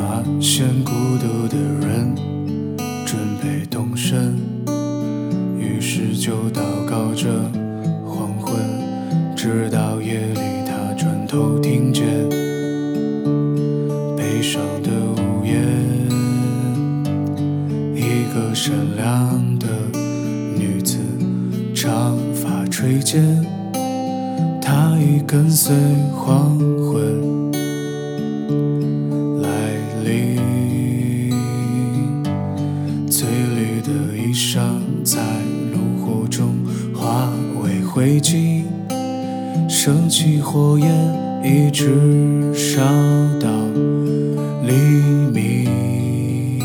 发现孤独的人准备动身，于是就祷告着黄昏，直到夜里他转头听见悲伤的呜咽，一个善良的女子，长发垂肩，她已跟随黄昏。升起火焰，一直烧到黎明，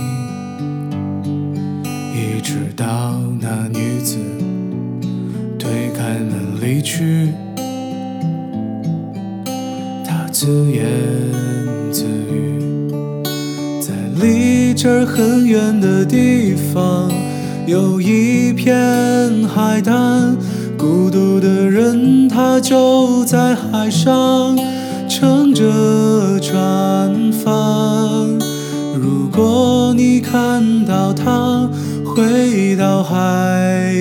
一直到那女子推开门离去。他自言自语，在离这儿很远的地方，有一片海滩。孤独的人，他就在海上乘着船帆。如果你看到他回到海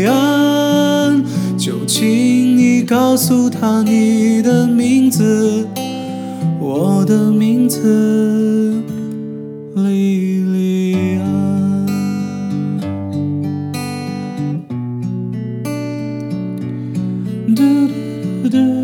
岸，就请你告诉他你的名字。我的名字莉 do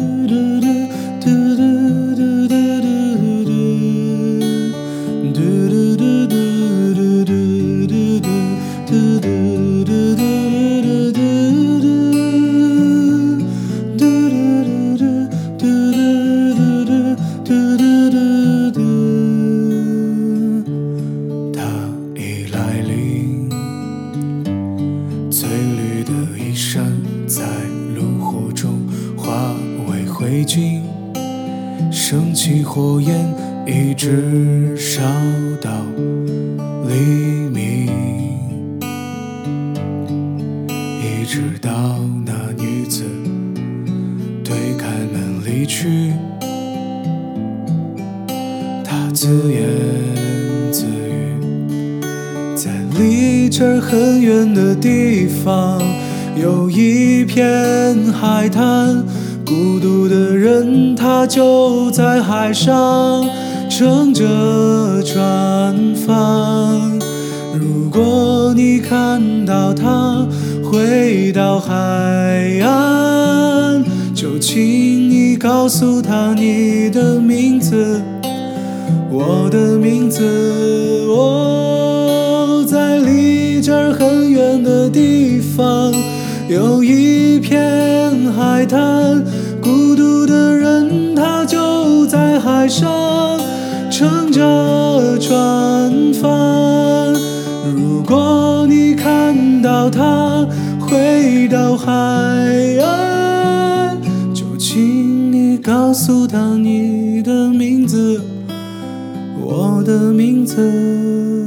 灰烬，升起火焰，一直烧到黎明，一直到那女子推开门离去。他自言自语，在离这很远的地方，有一片海滩。孤独的人，他就在海上乘着船帆。如果你看到他回到海岸，就请你告诉他你的名字。我的名字，我在离这儿很远的地方，有一片海滩。孤独的人，他就在海上乘着船帆。如果你看到他回到海岸，就请你告诉他你的名字。我的名字。